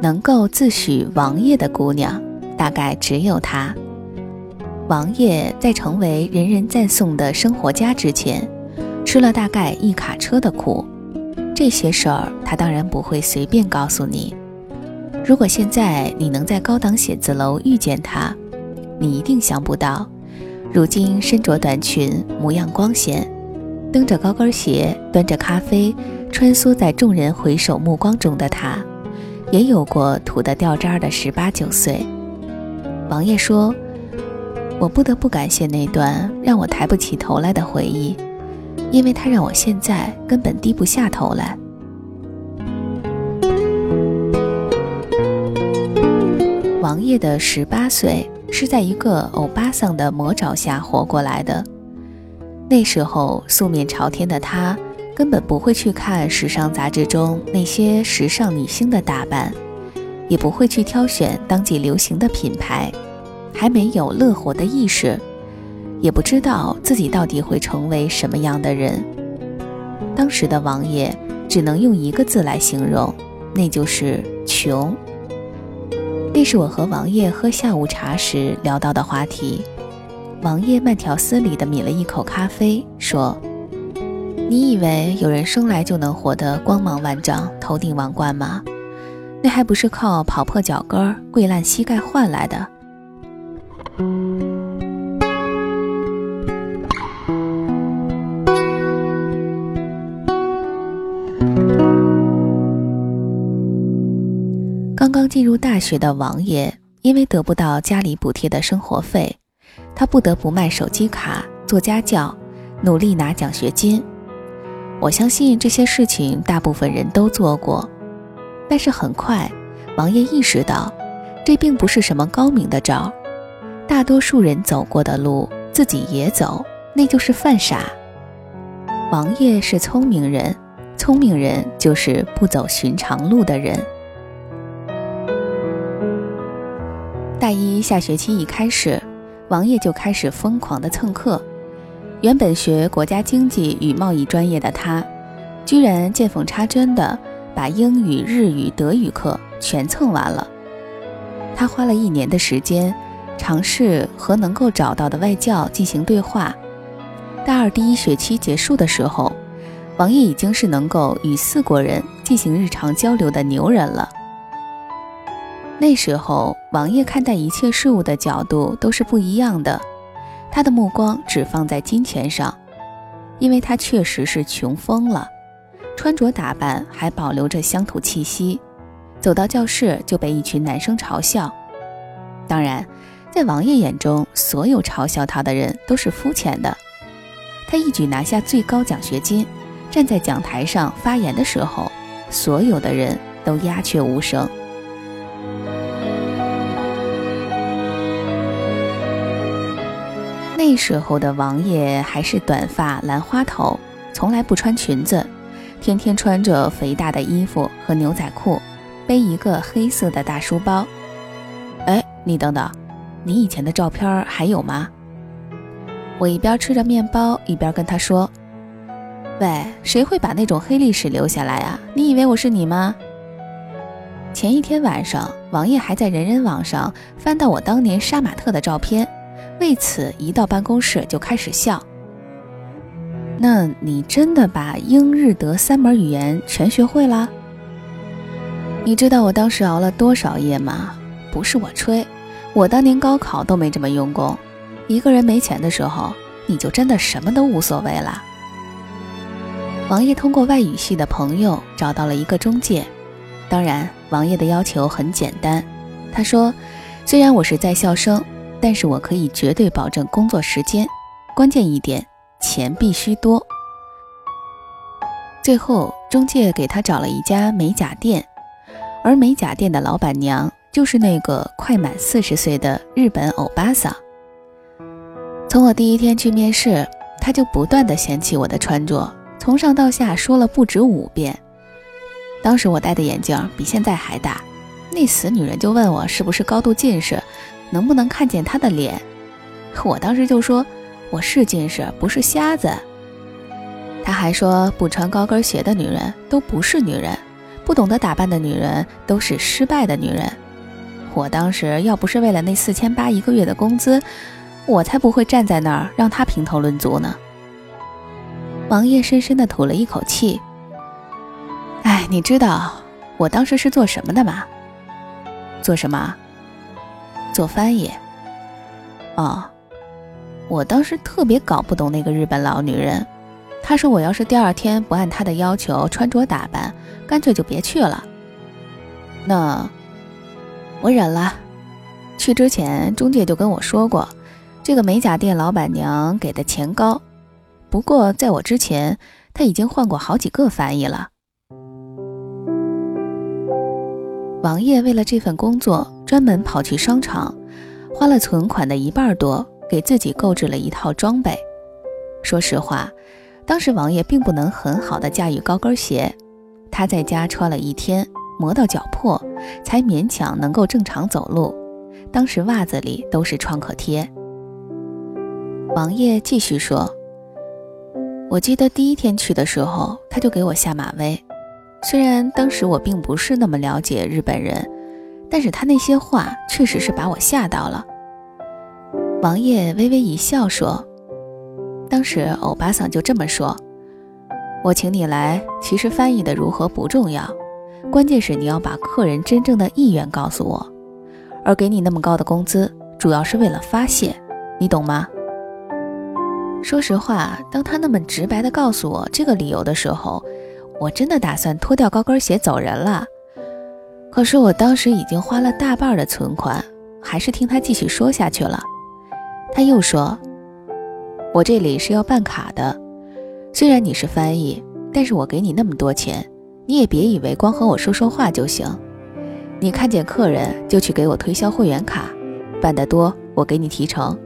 能够自诩王爷的姑娘，大概只有她。王爷在成为人人赞颂的生活家之前，吃了大概一卡车的苦。这些事儿，他当然不会随便告诉你。如果现在你能在高档写字楼遇见他，你一定想不到，如今身着短裙，模样光鲜，蹬着高跟鞋，端着咖啡，穿梭在众人回首目光中的他。也有过土得掉渣的十八九岁。王爷说：“我不得不感谢那段让我抬不起头来的回忆，因为它让我现在根本低不下头来。”王爷的十八岁是在一个欧巴桑的魔爪下活过来的。那时候素面朝天的他。根本不会去看时尚杂志中那些时尚女星的打扮，也不会去挑选当季流行的品牌，还没有乐活的意识，也不知道自己到底会成为什么样的人。当时的王爷只能用一个字来形容，那就是穷。这是我和王爷喝下午茶时聊到的话题。王爷慢条斯理地抿了一口咖啡，说。你以为有人生来就能活得光芒万丈、头顶王冠吗？那还不是靠跑破脚跟、跪烂膝盖换来的。进入大学的王爷，因为得不到家里补贴的生活费，他不得不卖手机卡、做家教，努力拿奖学金。我相信这些事情大部分人都做过，但是很快，王爷意识到，这并不是什么高明的招。大多数人走过的路，自己也走，那就是犯傻。王爷是聪明人，聪明人就是不走寻常路的人。大一下学期一开始，王爷就开始疯狂的蹭课。原本学国家经济与贸易专业的他，居然见缝插针的把英语、日语、德语课全蹭完了。他花了一年的时间，尝试和能够找到的外教进行对话。大二第一学期结束的时候，王爷已经是能够与四国人进行日常交流的牛人了。那时候，王爷看待一切事物的角度都是不一样的。他的目光只放在金钱上，因为他确实是穷疯了，穿着打扮还保留着乡土气息，走到教室就被一群男生嘲笑。当然，在王爷眼中，所有嘲笑他的人都是肤浅的。他一举拿下最高奖学金，站在讲台上发言的时候，所有的人都鸦雀无声。那时候的王爷还是短发兰花头，从来不穿裙子，天天穿着肥大的衣服和牛仔裤，背一个黑色的大书包。哎，你等等，你以前的照片还有吗？我一边吃着面包，一边跟他说：“喂，谁会把那种黑历史留下来啊？你以为我是你吗？”前一天晚上，王爷还在人人网上翻到我当年杀马特的照片。为此，一到办公室就开始笑。那你真的把英日德三门语言全学会了？你知道我当时熬了多少夜吗？不是我吹，我当年高考都没这么用功。一个人没钱的时候，你就真的什么都无所谓了。王爷通过外语系的朋友找到了一个中介，当然，王爷的要求很简单。他说：“虽然我是在校生。”但是我可以绝对保证工作时间，关键一点，钱必须多。最后，中介给他找了一家美甲店，而美甲店的老板娘就是那个快满四十岁的日本欧巴桑。从我第一天去面试，他就不断的嫌弃我的穿着，从上到下说了不止五遍。当时我戴的眼镜比现在还大，那死女人就问我是不是高度近视。能不能看见他的脸？我当时就说我是近视，不是瞎子。他还说不穿高跟鞋的女人都不是女人，不懂得打扮的女人都是失败的女人。我当时要不是为了那四千八一个月的工资，我才不会站在那儿让他评头论足呢。王爷深深地吐了一口气。哎，你知道我当时是做什么的吗？做什么？做翻译。哦，我当时特别搞不懂那个日本老女人。她说我要是第二天不按她的要求穿着打扮，干脆就别去了。那我忍了。去之前，中介就跟我说过，这个美甲店老板娘给的钱高。不过在我之前，她已经换过好几个翻译了。王爷为了这份工作，专门跑去商场，花了存款的一半多，给自己购置了一套装备。说实话，当时王爷并不能很好的驾驭高跟鞋，他在家穿了一天，磨到脚破，才勉强能够正常走路。当时袜子里都是创可贴。王爷继续说：“我记得第一天去的时候，他就给我下马威。”虽然当时我并不是那么了解日本人，但是他那些话确实是把我吓到了。王爷微微一笑说：“当时欧巴桑就这么说，我请你来，其实翻译的如何不重要，关键是你要把客人真正的意愿告诉我，而给你那么高的工资，主要是为了发泄，你懂吗？”说实话，当他那么直白地告诉我这个理由的时候，我真的打算脱掉高跟鞋走人了，可是我当时已经花了大半的存款，还是听他继续说下去了。他又说：“我这里是要办卡的，虽然你是翻译，但是我给你那么多钱，你也别以为光和我说说话就行。你看见客人就去给我推销会员卡，办得多我给你提成。”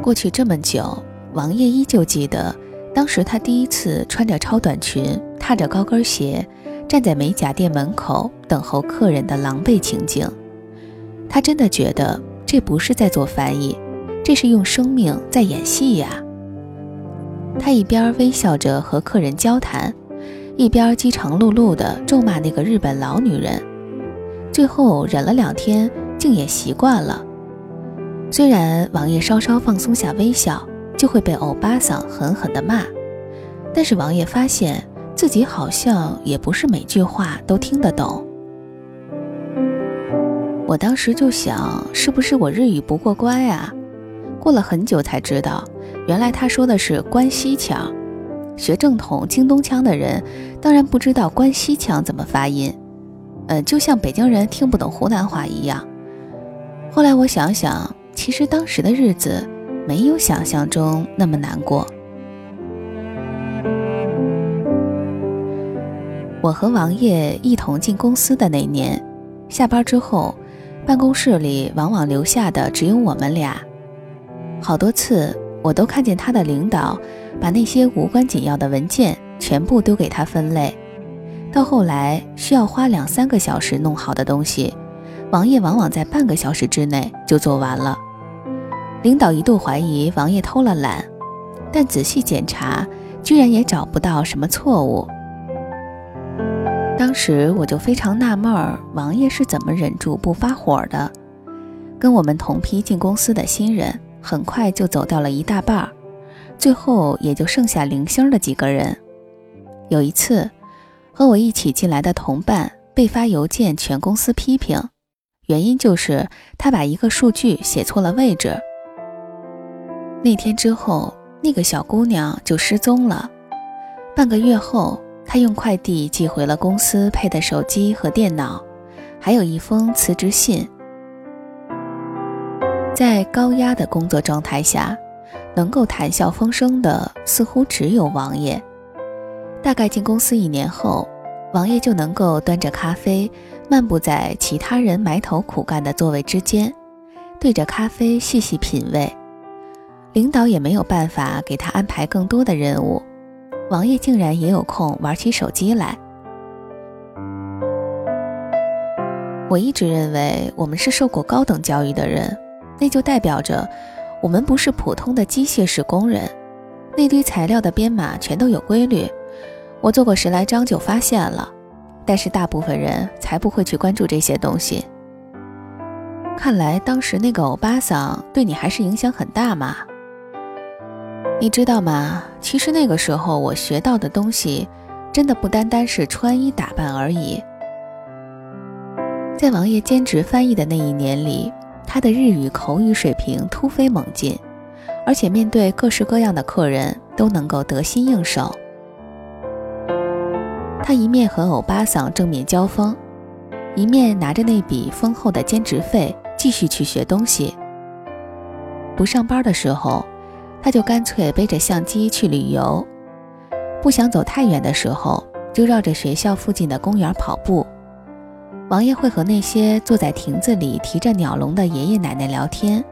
过去这么久。王爷依旧记得，当时他第一次穿着超短裙，踏着高跟鞋，站在美甲店门口等候客人的狼狈情景。他真的觉得这不是在做翻译，这是用生命在演戏呀。他一边微笑着和客人交谈，一边饥肠辘辘地咒骂那个日本老女人。最后忍了两天，竟也习惯了。虽然王爷稍稍放松下微笑。就会被欧巴桑狠狠地骂，但是王爷发现自己好像也不是每句话都听得懂。我当时就想，是不是我日语不过关呀？过了很久才知道，原来他说的是关西腔。学正统京东腔的人当然不知道关西腔怎么发音，呃，就像北京人听不懂湖南话一样。后来我想想，其实当时的日子。没有想象中那么难过。我和王爷一同进公司的那年，下班之后，办公室里往往留下的只有我们俩。好多次，我都看见他的领导把那些无关紧要的文件全部丢给他分类。到后来，需要花两三个小时弄好的东西，王爷往往在半个小时之内就做完了。领导一度怀疑王爷偷了懒，但仔细检查，居然也找不到什么错误。当时我就非常纳闷儿，王爷是怎么忍住不发火的？跟我们同批进公司的新人，很快就走掉了一大半，最后也就剩下零星的几个人。有一次，和我一起进来的同伴被发邮件，全公司批评，原因就是他把一个数据写错了位置。那天之后，那个小姑娘就失踪了。半个月后，她用快递寄回了公司配的手机和电脑，还有一封辞职信。在高压的工作状态下，能够谈笑风生的似乎只有王爷。大概进公司一年后，王爷就能够端着咖啡，漫步在其他人埋头苦干的座位之间，对着咖啡细细品味。领导也没有办法给他安排更多的任务，王爷竟然也有空玩起手机来。我一直认为我们是受过高等教育的人，那就代表着我们不是普通的机械式工人。那堆材料的编码全都有规律，我做过十来张就发现了。但是大部分人才不会去关注这些东西。看来当时那个欧巴桑对你还是影响很大嘛？你知道吗？其实那个时候我学到的东西，真的不单单是穿衣打扮而已。在王爷兼职翻译的那一年里，他的日语口语水平突飞猛进，而且面对各式各样的客人都能够得心应手。他一面和欧巴桑正面交锋，一面拿着那笔丰厚的兼职费继续去学东西。不上班的时候，他就干脆背着相机去旅游；不想走太远的时候，就绕着学校附近的公园跑步。王爷会和那些坐在亭子里提着鸟笼的爷爷奶奶聊天，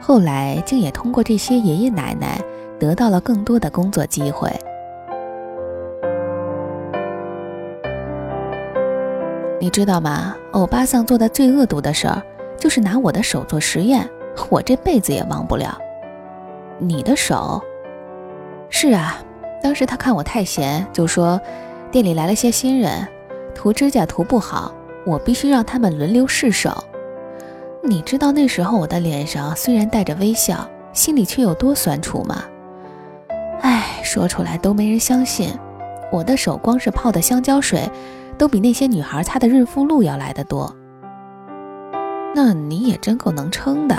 后来竟也通过这些爷爷奶奶得到了更多的工作机会。你知道吗？欧巴桑做的最恶毒的事儿，就是拿我的手做实验，我这辈子也忘不了。你的手？是啊，当时他看我太闲，就说店里来了些新人，涂指甲涂不好，我必须让他们轮流试手。你知道那时候我的脸上虽然带着微笑，心里却有多酸楚吗？唉，说出来都没人相信，我的手光是泡的香蕉水。都比那些女孩擦的润肤露要来的多。那你也真够能撑的。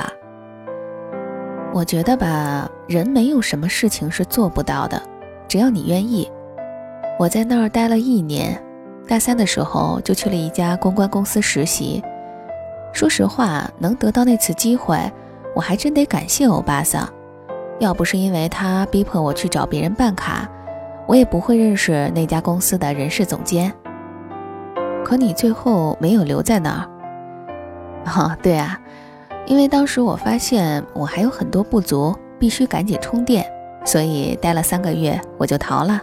我觉得吧，人没有什么事情是做不到的，只要你愿意。我在那儿待了一年，大三的时候就去了一家公关公司实习。说实话，能得到那次机会，我还真得感谢欧巴桑。要不是因为他逼迫我去找别人办卡，我也不会认识那家公司的人事总监。可你最后没有留在那儿，啊，对啊，因为当时我发现我还有很多不足，必须赶紧充电，所以待了三个月我就逃了。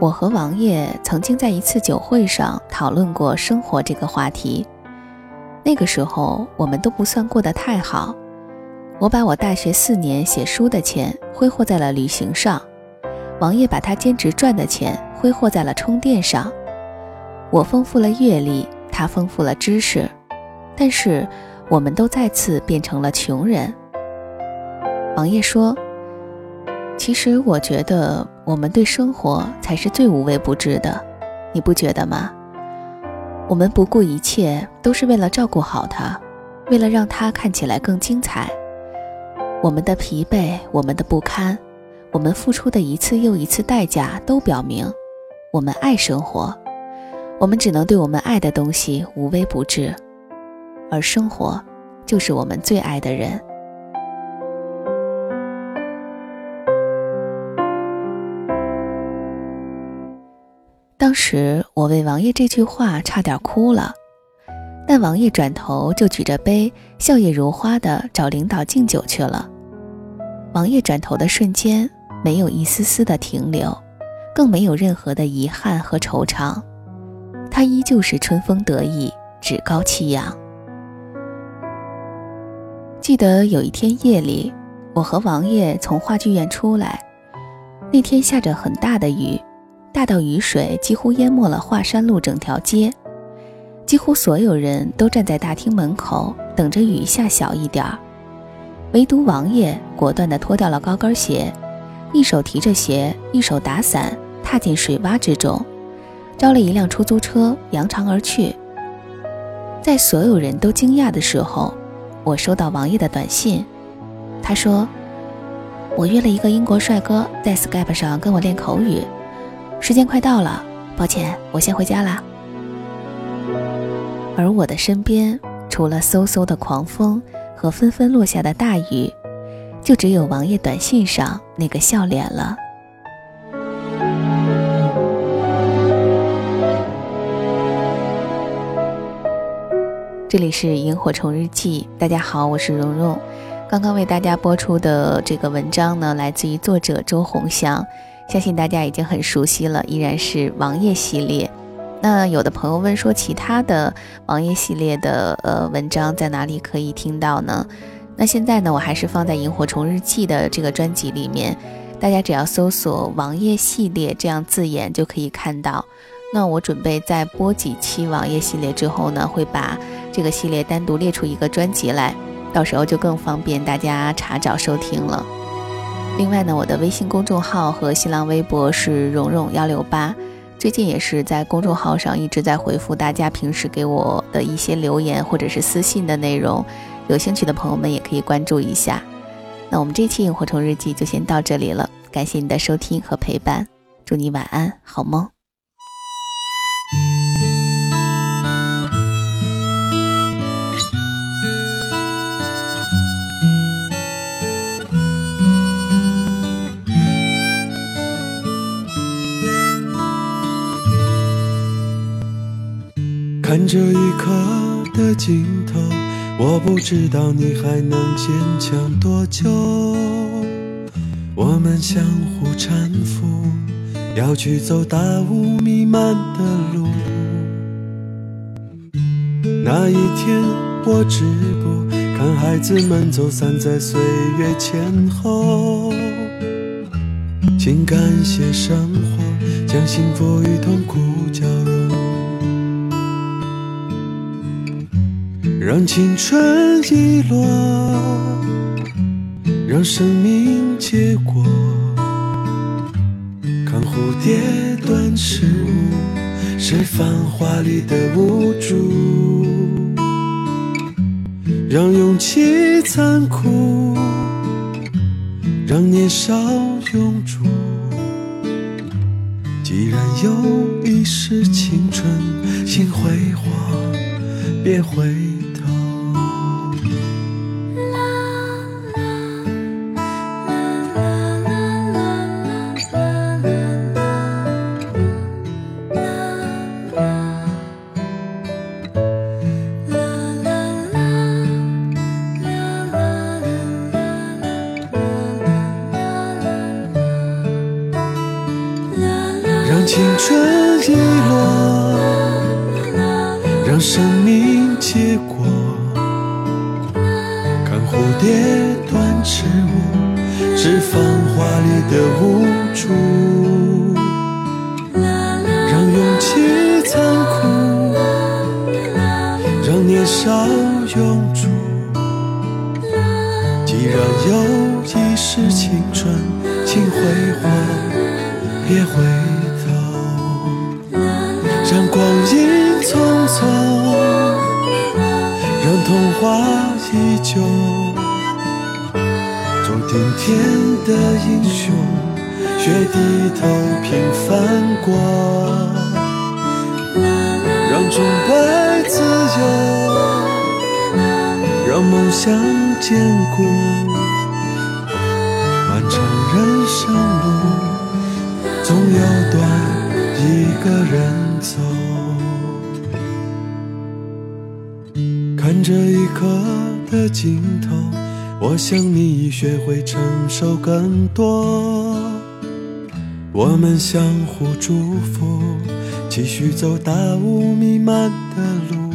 我和王爷曾经在一次酒会上讨论过生活这个话题，那个时候我们都不算过得太好。我把我大学四年写书的钱挥霍在了旅行上，王爷把他兼职赚的钱挥霍在了充电上。我丰富了阅历，他丰富了知识，但是我们都再次变成了穷人。王爷说：“其实我觉得我们对生活才是最无微不至的，你不觉得吗？我们不顾一切，都是为了照顾好他，为了让他看起来更精彩。我们的疲惫，我们的不堪，我们付出的一次又一次代价，都表明我们爱生活。”我们只能对我们爱的东西无微不至，而生活就是我们最爱的人。当时我为王爷这句话差点哭了，但王爷转头就举着杯，笑靥如花的找领导敬酒去了。王爷转头的瞬间，没有一丝丝的停留，更没有任何的遗憾和惆怅。他依旧是春风得意，趾高气扬。记得有一天夜里，我和王爷从话剧院出来，那天下着很大的雨，大到雨水几乎淹没了华山路整条街，几乎所有人都站在大厅门口等着雨下小一点，唯独王爷果断地脱掉了高跟鞋，一手提着鞋，一手打伞，踏进水洼之中。招了一辆出租车，扬长而去。在所有人都惊讶的时候，我收到王爷的短信。他说：“我约了一个英国帅哥在 Skype 上跟我练口语，时间快到了，抱歉，我先回家啦。”而我的身边，除了嗖嗖的狂风和纷纷落下的大雨，就只有王爷短信上那个笑脸了。这里是萤火虫日记，大家好，我是蓉蓉。刚刚为大家播出的这个文章呢，来自于作者周鸿祥，相信大家已经很熟悉了，依然是王爷系列。那有的朋友问说，其他的王爷系列的呃文章在哪里可以听到呢？那现在呢，我还是放在《萤火虫日记》的这个专辑里面，大家只要搜索“王爷系列”这样字眼就可以看到。那我准备在播几期王爷系列之后呢，会把这个系列单独列出一个专辑来，到时候就更方便大家查找收听了。另外呢，我的微信公众号和新浪微博是蓉蓉幺六八。最近也是在公众号上一直在回复大家平时给我的一些留言或者是私信的内容，有兴趣的朋友们也可以关注一下。那我们这期萤火虫日记就先到这里了，感谢你的收听和陪伴，祝你晚安，好梦。看这一刻的尽头，我不知道你还能坚强多久。我们相互搀扶，要去走大雾弥漫的路。那一天，我止步，看孩子们走散在岁月前后。请感谢生活，将幸福与痛苦交让青春遗落，让生命结果。看蝴蝶断翅舞，是繁华里的无助。让勇气残酷，让年少永驻。既然有一世青春，请辉煌，别回。青春遗落，让生命结果。看蝴蝶断翅舞，是繁华里的无助。让勇气残酷，让年少永驻。既然有一世青春，让光阴匆匆，让童话依旧，做顶天的英雄，学低头平凡过，让崇拜自由，让梦想坚固，漫长人生路，总有段一个人。这一刻的尽头，我想你已学会承受更多。我们相互祝福，继续走大雾弥漫的路。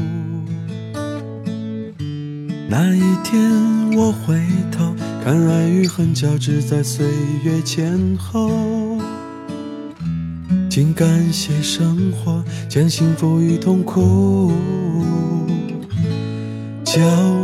那一天我回头，看爱与恨交织在岁月前后。请感谢生活，将幸福与痛苦交。